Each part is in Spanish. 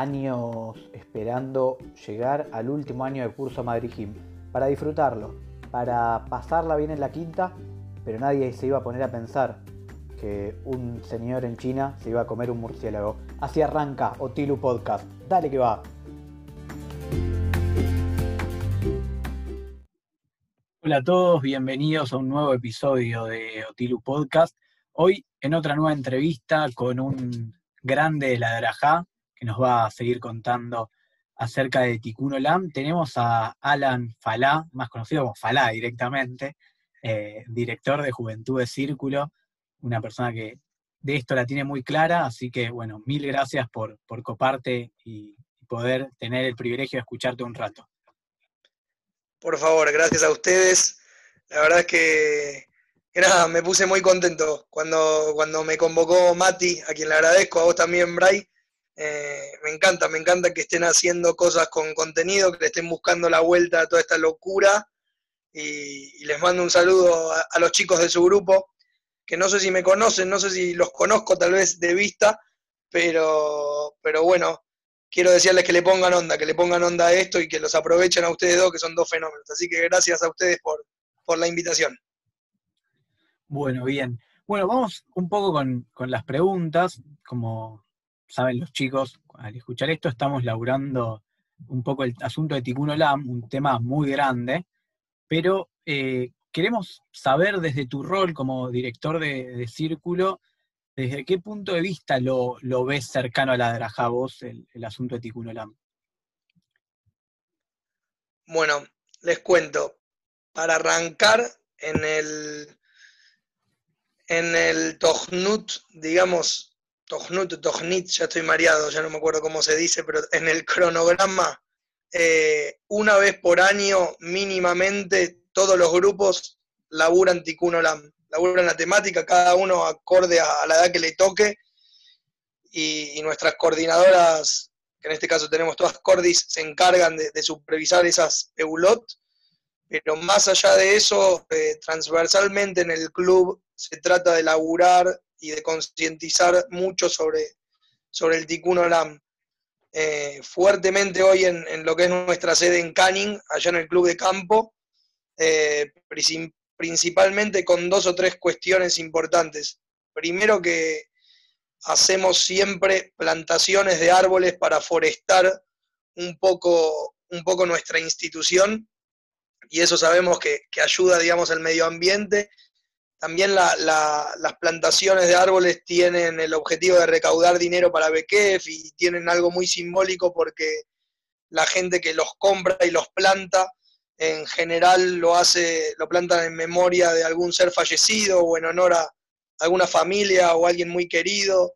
años esperando llegar al último año de curso Madrid Gym para disfrutarlo, para pasarla bien en la quinta, pero nadie se iba a poner a pensar que un señor en China se iba a comer un murciélago. Así arranca Otilu Podcast. Dale que va. Hola a todos, bienvenidos a un nuevo episodio de Otilu Podcast. Hoy en otra nueva entrevista con un grande de la Drajá que nos va a seguir contando acerca de Tikkun Olam. Tenemos a Alan Falá, más conocido como Falá directamente, eh, director de Juventud de Círculo, una persona que de esto la tiene muy clara, así que bueno, mil gracias por, por coparte y poder tener el privilegio de escucharte un rato. Por favor, gracias a ustedes. La verdad es que, nada, me puse muy contento cuando, cuando me convocó Mati, a quien le agradezco, a vos también, Bray. Eh, me encanta, me encanta que estén haciendo cosas con contenido, que le estén buscando la vuelta a toda esta locura. Y, les mando un saludo a, los chicos de su grupo, que no sé si me conocen, no sé si los conozco tal vez de vista, pero, pero bueno, quiero decirles que le pongan onda, que le pongan onda a esto y que los aprovechen a ustedes dos, que son dos fenómenos. Así que gracias a ustedes por, la invitación. Bueno, bien. Bueno, vamos un poco con, con las preguntas. Como saben los chicos, al escuchar esto estamos laburando un poco el asunto de Tikkun Olam, un tema muy grande, pero eh, queremos saber desde tu rol como director de, círculo, desde qué punto de vista lo, ves cercano a la Draja vos, el, asunto de Tikkun Olam. Bueno, les cuento, para arrancar en el, en el Tohnut, digamos, Tohnut, Tohnit, ya estoy mareado, ya no me acuerdo cómo se dice, pero en el cronograma, eh, una vez por año mínimamente todos los grupos laburan Tikkun Olam, laburan la temática, cada uno acorde a, la edad que le toque, y, nuestras coordinadoras, que en este caso tenemos todas Cordis, se encargan de, supervisar esas EULOT, pero más allá de eso, eh, transversalmente en el club se trata de laburar y de concientizar mucho sobre, sobre el Tikkun Olam. Eh, fuertemente hoy en, lo que es nuestra sede en Canning, allá en el club de campo, eh, principalmente con dos o tres cuestiones importantes. Primero que hacemos siempre plantaciones de árboles para forestar un poco, un poco nuestra institución y eso sabemos que, que ayuda, digamos, al medio ambiente también las plantaciones de árboles tienen el objetivo de recaudar dinero para BKF y tienen algo muy simbólico porque la gente que los compra y los planta, en general lo hace, lo plantan en memoria de algún ser fallecido o en honor a alguna familia o alguien muy querido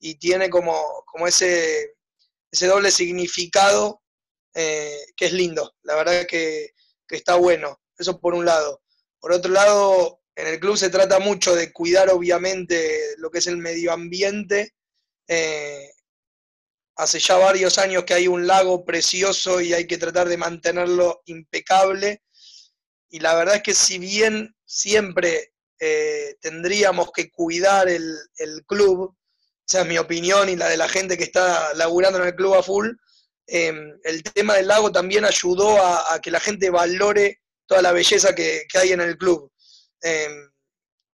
y tiene como, como ese, ese doble significado eh, que es lindo, la verdad que, que está bueno, eso por un lado. Por otro lado, en el club se trata mucho de cuidar, obviamente, lo que es el medio ambiente. Eh, hace ya varios años que hay un lago precioso y hay que tratar de mantenerlo impecable. Y la verdad es que si bien siempre eh, tendríamos que cuidar el, club, esa es mi opinión y la de la gente que está laburando en el club a full, eh, el tema del lago también ayudó a, que la gente valore toda la belleza que hay en el club. Em,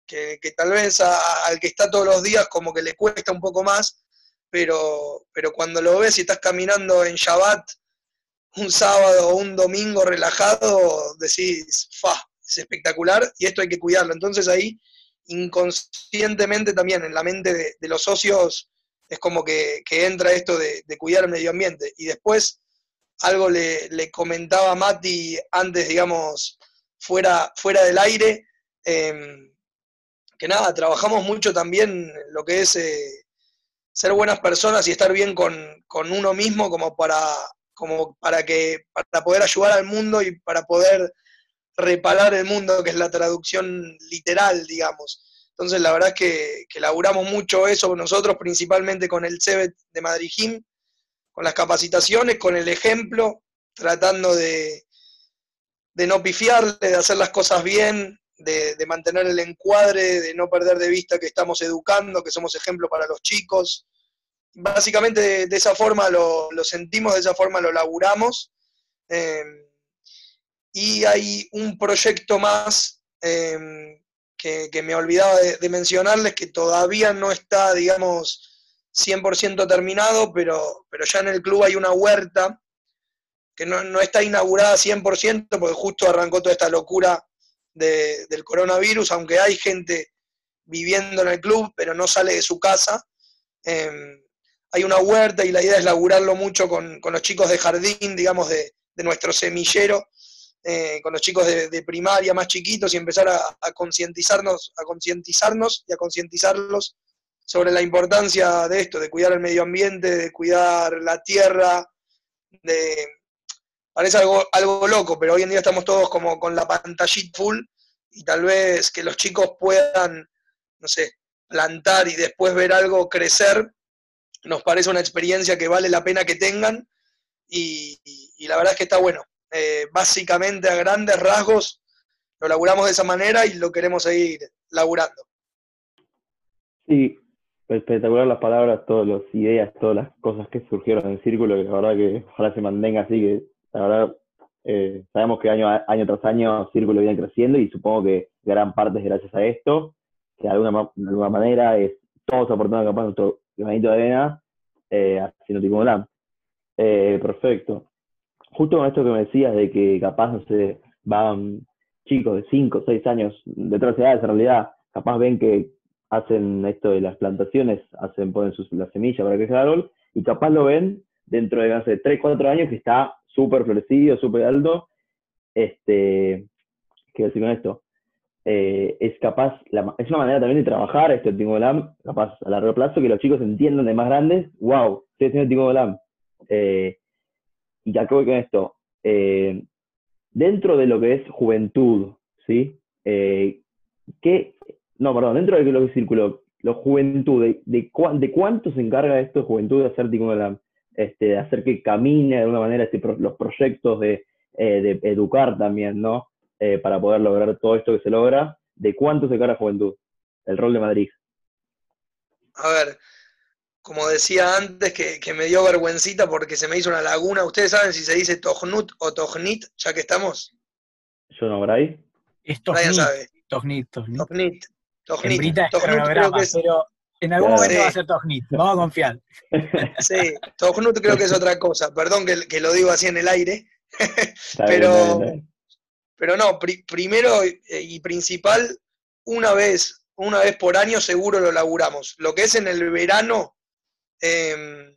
que, tal vez al que está todos los días como que le cuesta un poco más, pero, pero cuando lo ves y estás caminando en Shabbat un sábado o un domingo relajado, decís, fa, es espectacular y esto hay que cuidarlo. Entonces ahí inconscientemente también en la mente de, los socios es como que, entra esto de, cuidar el medio ambiente. Y después algo le, le comentaba a Mati antes, digamos, fuera, fuera del aire, Em, que nada, trabajamos mucho también lo que es eh, ser buenas personas y estar bien con, uno mismo como para, como para, que, para poder ayudar al mundo y para poder reparar el mundo, que es la traducción literal, digamos. Entonces, la verdad es que, que laburamos mucho eso nosotros, principalmente con el CEBET de Madrid Gym, con las capacitaciones, con el ejemplo, tratando de, de no pifiarle, de hacer las cosas bien, de, mantener el encuadre, de no perder de vista que estamos educando, que somos ejemplo para los chicos. básicamente de, esa forma lo, sentimos, de esa forma lo laburamos. Em, y hay un proyecto más em, que, me olvidaba de, mencionarles que todavía no está, digamos, 100% terminado, pero, pero ya en el club hay una huerta que no, está inaugurada 100% porque justo arrancó toda esta locura del coronavirus, aunque hay gente viviendo en el club, pero no sale de su casa. Em, hay una huerta y la idea es laburarlo mucho con, los chicos de jardín, digamos, de, nuestro semillero, eh, con los chicos de, primaria más chiquitos y empezar a, concientizarnos, a concientizarnos y a concientizarlos sobre la importancia de esto, de cuidar el medio ambiente, de cuidar la tierra, de, parece algo, algo loco, pero hoy en día estamos todos como con la pantallita full y tal vez que los chicos puedan, no sé, plantar y después ver algo crecer, nos parece una experiencia que vale la pena que tengan y, la verdad es que está bueno. Eh, básicamente a grandes rasgos lo laburamos de esa manera y lo queremos seguir laburando. Sí, espectacular las palabras, todas las ideas, todas las cosas que surgieron en el círculo, que la verdad que ojalá se mantenga así, que la eh, sabemos que año, año tras año Círculo viene creciendo y supongo que gran parte es gracias a esto, que de alguna, alguna manera es, todos aportando capaz nuestro granito de arena eh, haciendo tipo LAM. Eh, perfecto. Justo con esto que me decías de que capaz, no sé, van chicos de 5 o 6 años de otras edades en realidad, capaz ven que hacen esto de las plantaciones, hacen, ponen sus, la semilla para que sea árbol, y capaz lo ven dentro de hace 3, 4 años que está súper florecido, súper alto, este, ¿qué decir con esto? Eh, es capaz, es una manera también de trabajar esto, Tingo LAM, capaz a largo plazo, que los chicos entiendan de más grandes, wow, estoy haciendo Tingo LAM. Eh, y acá voy con esto. Eh, dentro de lo que es juventud, ¿sí? ¿qué, no, perdón, dentro de lo que es círculo, la juventud, ¿de, de, cuánto se encarga esto de juventud de hacer Tingo LAM? Este, hacer que camine de alguna manera este, los proyectos de, eh, de, educar también, ¿no? Eh, para poder lograr todo esto que se logra. ¿De cuánto se cara juventud? El rol de Madrid. A ver, como decía antes, que, me dio vergüencita porque se me hizo una laguna. ¿Ustedes saben si se dice Tognut o Tognit, ya que estamos? Yo no, Bray. Es Tognit. sabe. Tognit, Tognit. Tognit. pero en algún momento va a ser Tognit, vamos a confiar. Sí, Tognut creo que es otra cosa, perdón que, lo digo así en el aire, pero, pero no, primero y principal, una vez, una vez por año seguro lo laburamos. Lo que es en el verano, em,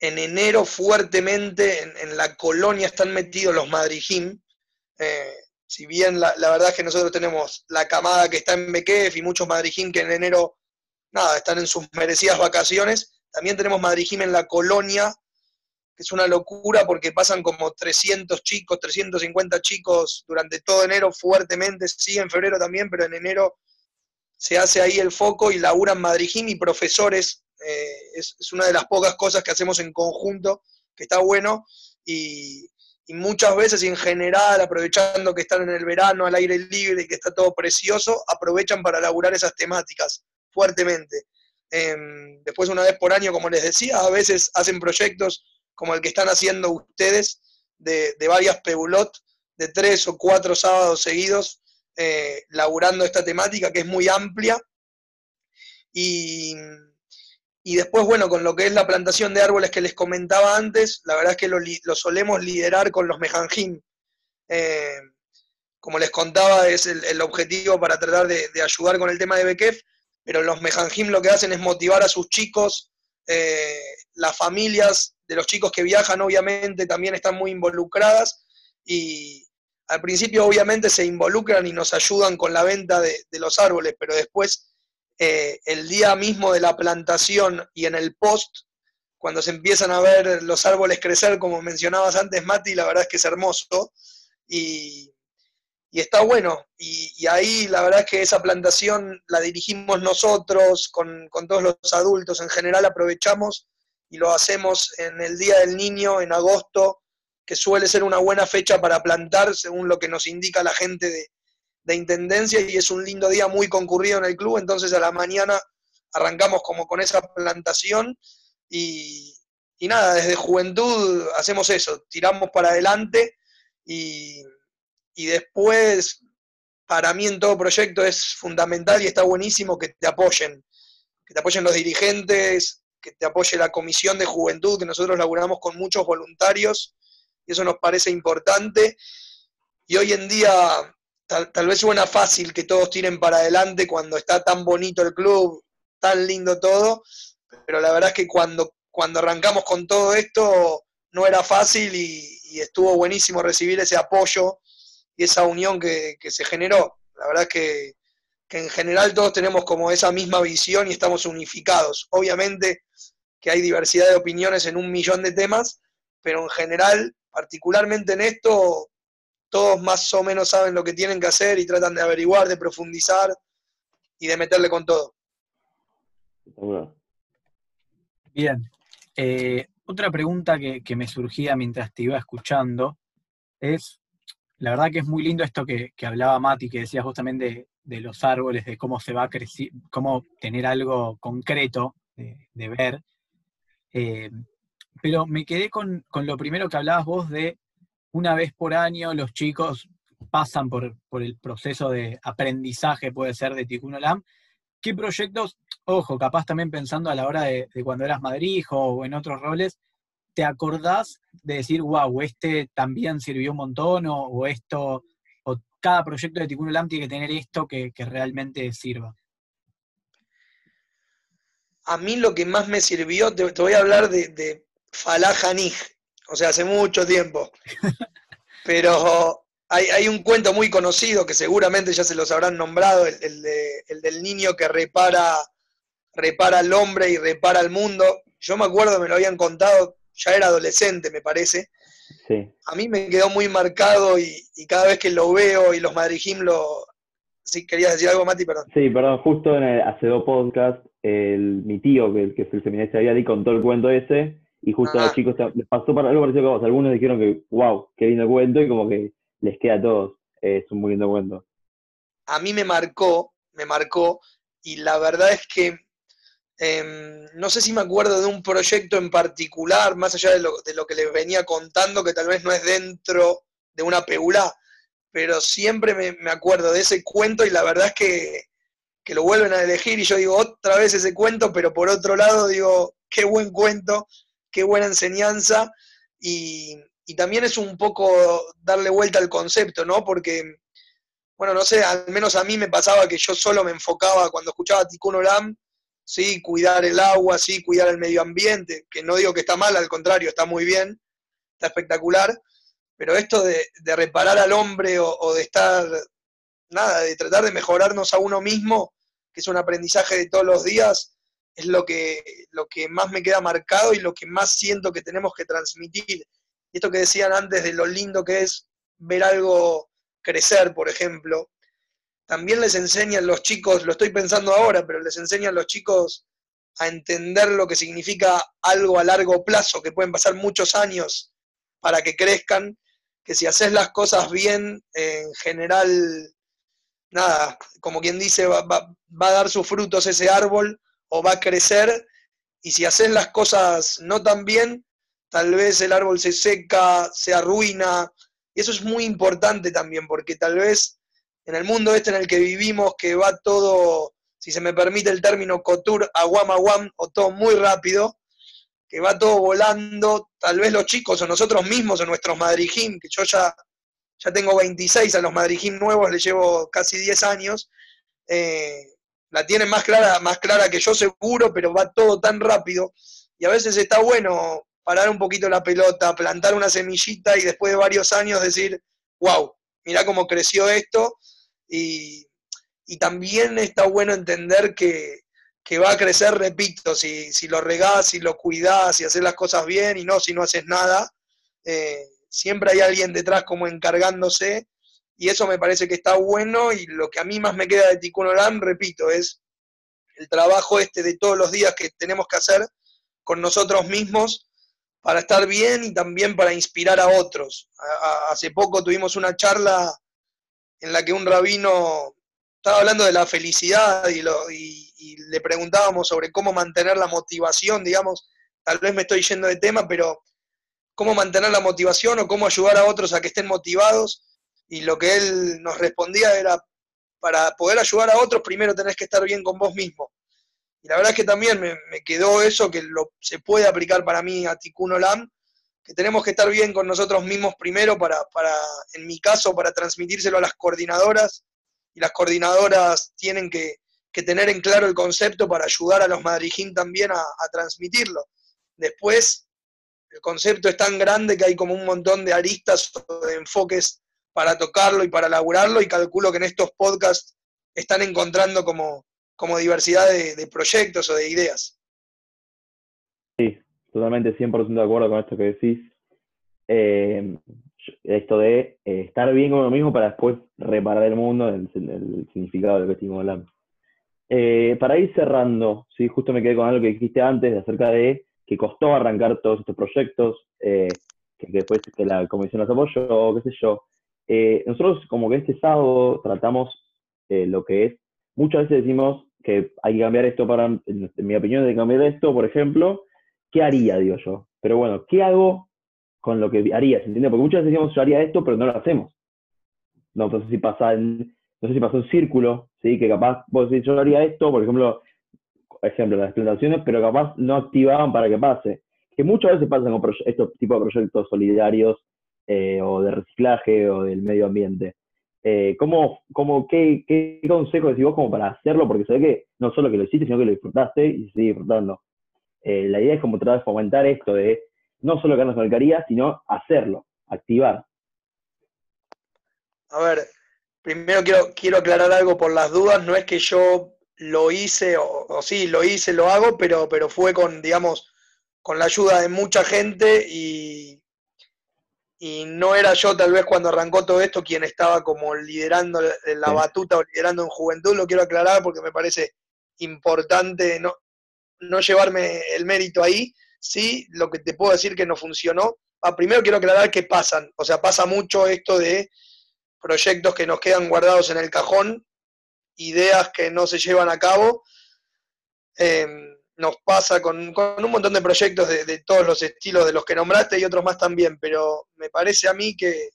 en enero fuertemente en, la colonia están metidos los madrijim. Eh, si bien la, verdad es que nosotros tenemos la camada que está en Bequef y muchos madrijim que en enero nada, están en sus merecidas vacaciones. También tenemos Madrid en la colonia, que es una locura porque pasan como 300 chicos, 350 chicos durante todo enero fuertemente, sí, en febrero también, pero en enero se hace ahí el foco y laburan Madrid y profesores. Eh, es, una de las pocas cosas que hacemos en conjunto, que está bueno. Y, y muchas veces en general, aprovechando que están en el verano al aire libre y que está todo precioso, aprovechan para laburar esas temáticas fuertemente. Em, después, una vez por año, como les decía, a veces hacen proyectos como el que están haciendo ustedes de, varias Pebulot, de tres o cuatro sábados seguidos, eh, laburando esta temática que es muy amplia. Y, después, bueno, con lo que es la plantación de árboles que les comentaba antes, la verdad es que lo, solemos liderar con los mejanjim. Eh, como les contaba, es el, objetivo para tratar de, de, ayudar con el tema de Bekef, pero los Mejanjim lo que hacen es motivar a sus chicos, eh, las familias de los chicos que viajan obviamente también están muy involucradas y al principio obviamente se involucran y nos ayudan con la venta de, los árboles, pero después eh, el día mismo de la plantación y en el post, cuando se empiezan a ver los árboles crecer, como mencionabas antes, Mati, la verdad es que es hermoso. Y, y está bueno. Y, ahí la verdad es que esa plantación la dirigimos nosotros, con, todos los adultos en general, aprovechamos y lo hacemos en el Día del Niño, en agosto, que suele ser una buena fecha para plantar, según lo que nos indica la gente de, de Intendencia, y es un lindo día muy concurrido en el club, entonces a la mañana arrancamos como con esa plantación Y, nada, desde juventud hacemos eso, tiramos para adelante y, y después, para mí en todo proyecto es fundamental y está buenísimo que te apoyen, que te apoyen los dirigentes, que te apoye la comisión de juventud, que nosotros laburamos con muchos voluntarios y eso nos parece importante. Y hoy en día tal, vez suena fácil que todos tiren para adelante cuando está tan bonito el club, tan lindo todo, pero la verdad es que cuando, cuando arrancamos con todo esto no era fácil y, estuvo buenísimo recibir ese apoyo y esa unión que, se generó. La verdad es que, que, en general todos tenemos como esa misma visión y estamos unificados. Obviamente que hay diversidad de opiniones en un millón de temas, pero en general, particularmente en esto, todos más o menos saben lo que tienen que hacer y tratan de averiguar, de profundizar y de meterle con todo. Bien. Eh, otra pregunta que, me surgía mientras te iba escuchando es, la verdad que es muy lindo esto que, hablaba Mati, que decía justamente de, los árboles, de cómo se va a crecer, cómo tener algo concreto de, ver. Eh, pero me quedé con, con, lo primero que hablabas vos de una vez por año los chicos pasan por, el proceso de aprendizaje, puede ser, de Tikkun Olam. ¿Qué proyectos, ojo, capaz también pensando a la hora de, cuando eras madrijo o en otros roles, te acordás de decir, wow, este también sirvió un montón o, esto, o cada proyecto de Tikkun Olam tiene que tener esto que, realmente sirva? A mí lo que más me sirvió, te, voy a hablar de, de Falah o sea, hace mucho tiempo. Pero hay, un cuento muy conocido que seguramente ya se los habrán nombrado, el, del niño que repara, repara al hombre y repara al mundo. Yo me acuerdo, me lo habían contado, ya era adolescente, me parece. Sí. A mí me quedó muy marcado y, cada vez que lo veo y los Madrijim lo... ¿Sí querías decir algo, Mati? Perdón. Sí, perdón, justo en el hace dos podcast, el, mi tío, que, que es el seminarista, había contó el cuento ese, y justo a los chicos les pasó para algo parecido que vos. Algunos dijeron que, wow, qué lindo cuento, y como que les queda a todos. Es un muy lindo cuento. A mí me marcó, me marcó, y la verdad es que em, no sé si me acuerdo de un proyecto en particular, más allá de lo, de lo que les venía contando, que tal vez no es dentro de una peula, pero siempre me, acuerdo de ese cuento y la verdad es que, que, lo vuelven a elegir y yo digo otra vez ese cuento, pero por otro lado digo, qué buen cuento qué buena enseñanza y, también es un poco darle vuelta al concepto, ¿no? Porque, bueno, no sé, al menos a mí me pasaba que yo solo me enfocaba cuando escuchaba Tikkun Olam, sí, cuidar el agua, sí, cuidar el medio ambiente, que no digo que está mal, al contrario, está muy bien, está espectacular, pero esto de, reparar al hombre o, o, de estar, nada, de tratar de mejorarnos a uno mismo, que es un aprendizaje de todos los días, es lo que, lo que más me queda marcado y lo que más siento que tenemos que transmitir. Esto que decían antes de lo lindo que es ver algo crecer, por ejemplo, también les enseñan los chicos, lo estoy pensando ahora, pero les enseñan los chicos a entender lo que significa algo a largo plazo, que pueden pasar muchos años para que crezcan, que si haces las cosas bien, en general, nada, como quien dice, va, va a dar sus frutos ese árbol o va a crecer, y si haces las cosas no tan bien, tal vez el árbol se seca, se arruina, y eso es muy importante también, porque tal vez en el mundo este en el que vivimos, que va todo, si se me permite el término, cotur, aguam, aguam, o todo muy rápido, que va todo volando, tal vez los chicos o nosotros mismos o nuestros madrijim, que yo ya, ya tengo 26, a los madrijim nuevos les llevo casi 10 años, eh, la tienen más clara, más clara que yo seguro, pero va todo tan rápido. Y a veces está bueno parar un poquito la pelota, plantar una semillita y después de varios años decir, wow, mira cómo creció esto. Y, también está bueno entender que, va a crecer, repito, si, si, lo regás, si lo cuidás, si haces las cosas bien y no si no haces nada. Eh, siempre hay alguien detrás como encargándose y eso me parece que está bueno y lo que a mí más me queda de Tikkun Olam, repito, es el trabajo este de todos los días que tenemos que hacer con nosotros mismos para estar bien y también para inspirar a otros. hace poco tuvimos una charla en la que un rabino estaba hablando de la felicidad y, lo, y le preguntábamos sobre cómo mantener la motivación, digamos, tal vez me estoy yendo de tema, pero cómo mantener la motivación o cómo ayudar a otros a que estén motivados. Y lo que él nos respondía era, para poder ayudar a otros, primero tenés que estar bien con vos mismo. Y la verdad es que también me, quedó eso, que lo, se puede aplicar para mí a Tikkun Olam, que tenemos que estar bien con nosotros mismos primero para, para, en mi caso, para transmitírselo a las coordinadoras, y las coordinadoras tienen que, tener en claro el concepto para ayudar a los madrijín también a, transmitirlo. Después, el concepto es tan grande que hay como un montón de aristas o de enfoques para tocarlo y para elaborarlo, y calculo que en estos podcasts están encontrando como, como diversidad de, proyectos o de ideas. Sí, totalmente 100% de acuerdo con esto que decís. Eh, esto de eh, estar bien con uno mismo para después reparar el mundo, el, el significado de lo que estuvimos. Eh, para ir cerrando, ¿sí? justo me quedé con algo que dijiste antes acerca de que costó arrancar todos estos proyectos, que, después que la comisión los apoyó, qué sé yo. nosotros como que este sábado tratamos lo que es, muchas veces decimos que hay que cambiar esto para, en mi opinión, hay que cambiar esto, por ejemplo, ¿qué haría, digo yo? Pero bueno, ¿qué hago con lo que haría? ¿Se entiende? Porque muchas veces decimos yo haría esto, pero no lo hacemos. No, sé si pasa en, no sé si pasa un círculo, ¿sí? Que capaz vos decís yo haría esto, por ejemplo, ejemplo, las plantaciones, pero capaz no activaban para que pase. Que muchas veces pasan con estos tipos de proyectos solidarios eh, o de reciclaje o del medio ambiente. Eh, ¿cómo, cómo, qué, qué, consejo decís vos como para hacerlo? Porque se ve que no solo que lo hiciste, sino que lo disfrutaste y seguís disfrutando. Eh, la idea es como tratar de fomentar esto de no solo quedarnos con el caría, sino hacerlo, activar. A ver, primero quiero, quiero aclarar algo por las dudas, no es que yo lo hice, o, o sí, lo hice, lo hago, pero, pero fue con, digamos, con la ayuda de mucha gente y, y no era yo tal vez cuando arrancó todo esto quien estaba como liderando la batuta o liderando en juventud, lo quiero aclarar porque me parece importante no, no llevarme el mérito ahí, sí, lo que te puedo decir que no funcionó. Ah, primero quiero aclarar que pasan, o sea, pasa mucho esto de proyectos que nos quedan guardados en el cajón, ideas que no se llevan a cabo. Em, nos pasa con, un montón de proyectos de, todos los estilos de los que nombraste y otros más también, pero me parece a mí que,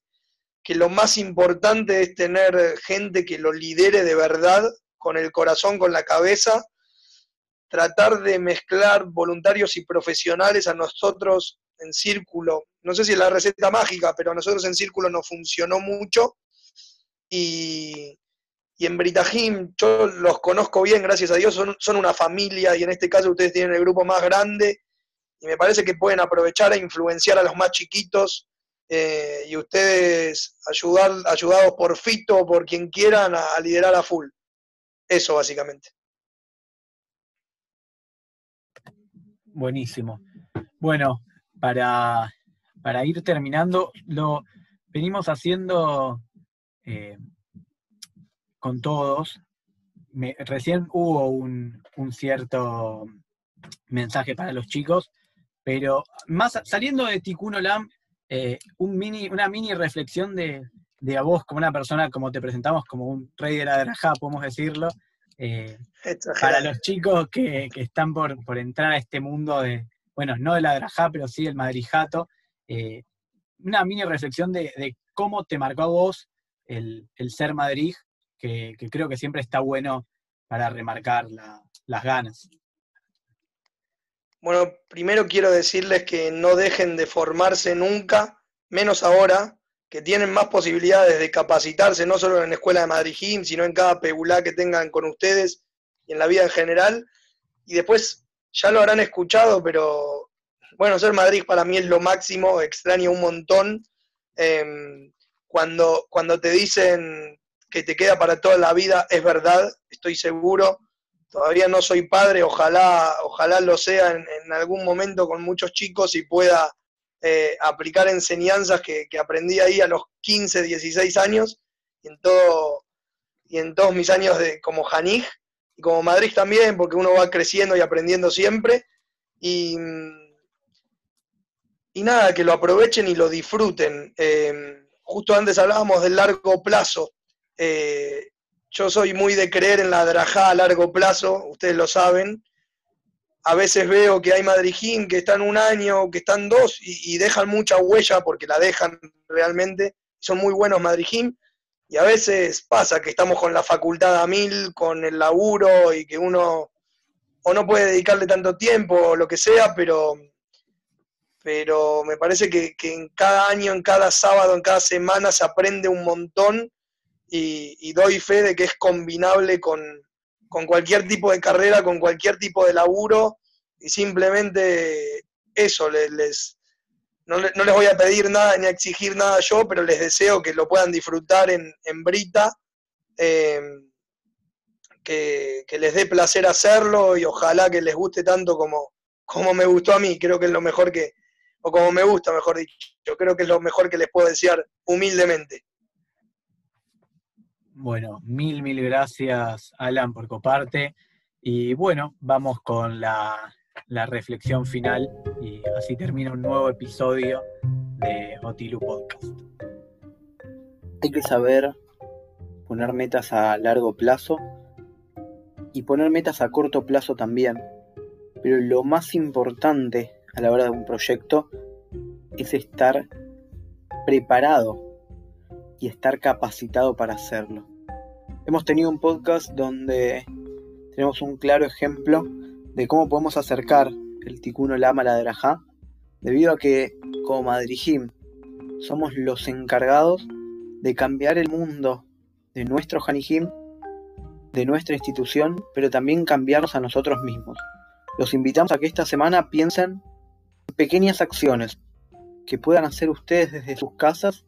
lo más importante es tener gente que lo lidere de verdad, con el corazón, con la cabeza, tratar de mezclar voluntarios y profesionales a nosotros en círculo. No sé si es la receta mágica, pero a nosotros en círculo nos funcionó mucho y, y en Britajim, yo los conozco bien, gracias a Dios, son, una familia y en este caso ustedes tienen el grupo más grande y me parece que pueden aprovechar e influenciar a los más chiquitos eh, y ustedes ayudar, ayudados por Fito o por quien quieran a, liderar a full. Eso básicamente. Buenísimo. Bueno, para, ir terminando, lo venimos haciendo eh, con todos. recién hubo un, cierto mensaje para los chicos, pero más saliendo de Tikkun Olam, eh, un mini, una mini reflexión de, a vos como una persona, como te presentamos, como un rey de la drajá, podemos decirlo, eh, para los chicos que, están por, entrar a este mundo de, bueno, no de la drajá, pero sí del madrijato, eh, una mini reflexión de, cómo te marcó a vos el, el ser madrid que, creo que siempre está bueno para remarcar las ganas. Bueno, primero quiero decirles que no dejen de formarse nunca, menos ahora, que tienen más posibilidades de capacitarse, no solo en la Escuela de Madrid sino en cada pegulá que tengan con ustedes y en la vida en general. Y después ya lo habrán escuchado, pero bueno, ser Madrid para mí es lo máximo, extraño un montón. Em, cuando, cuando te dicen que te queda para toda la vida es verdad, estoy seguro. Todavía no soy padre, ojalá, ojalá lo sea en, algún momento con muchos chicos y pueda eh, aplicar enseñanzas que, aprendí ahí a los 15, 16 años y en, todo, y en todos mis años de, como Janij y como Madrid también, porque uno va creciendo y aprendiendo siempre. Y, y nada, que lo aprovechen y lo disfruten. Eh, justo antes hablábamos del largo plazo. Eh, yo soy muy de creer en la drajá a largo plazo, ustedes lo saben, a veces veo que hay Madrijim que están un año, que están dos y, dejan mucha huella porque la dejan realmente. Son muy buenos Madrijim. Y a veces pasa que estamos con la facultad a mil, con el laburo y que uno o no puede dedicarle tanto tiempo o lo que sea, pero, pero me parece que, en cada año, en cada sábado, en cada semana se aprende un montón y, y doy fe de que es combinable con, con cualquier tipo de carrera, con cualquier tipo de laburo, y simplemente eso, les, no, les voy a pedir nada ni a exigir nada yo, pero les deseo que lo puedan disfrutar en, Brita, em, que, les dé placer hacerlo y ojalá que les guste tanto como, como me gustó a mí, creo que es lo mejor que, o como me gusta, mejor dicho, creo que es lo mejor que les puedo desear humildemente. Bueno, mil, mil gracias, Alan, por coparte. Y bueno, vamos con la, reflexión final y así termina un nuevo episodio de Otilu Podcast. Hay que saber poner metas a largo plazo y poner metas a corto plazo también. Pero lo más importante a la hora de un proyecto es estar preparado y estar capacitado para hacerlo. Hemos tenido un podcast donde tenemos un claro ejemplo de cómo podemos acercar el Ticuno Lama a la Drajá, debido a que como Madrijim somos los encargados de cambiar el mundo de nuestro Hanijim, de nuestra institución, pero también cambiarnos a nosotros mismos. Los invitamos a que esta semana piensen en pequeñas acciones que puedan hacer ustedes desde sus casas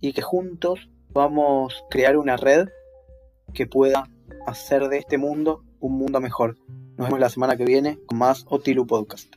y que juntos podamos crear una red que pueda hacer de este mundo un mundo mejor. Nos vemos la semana que viene con más Otilu Podcast.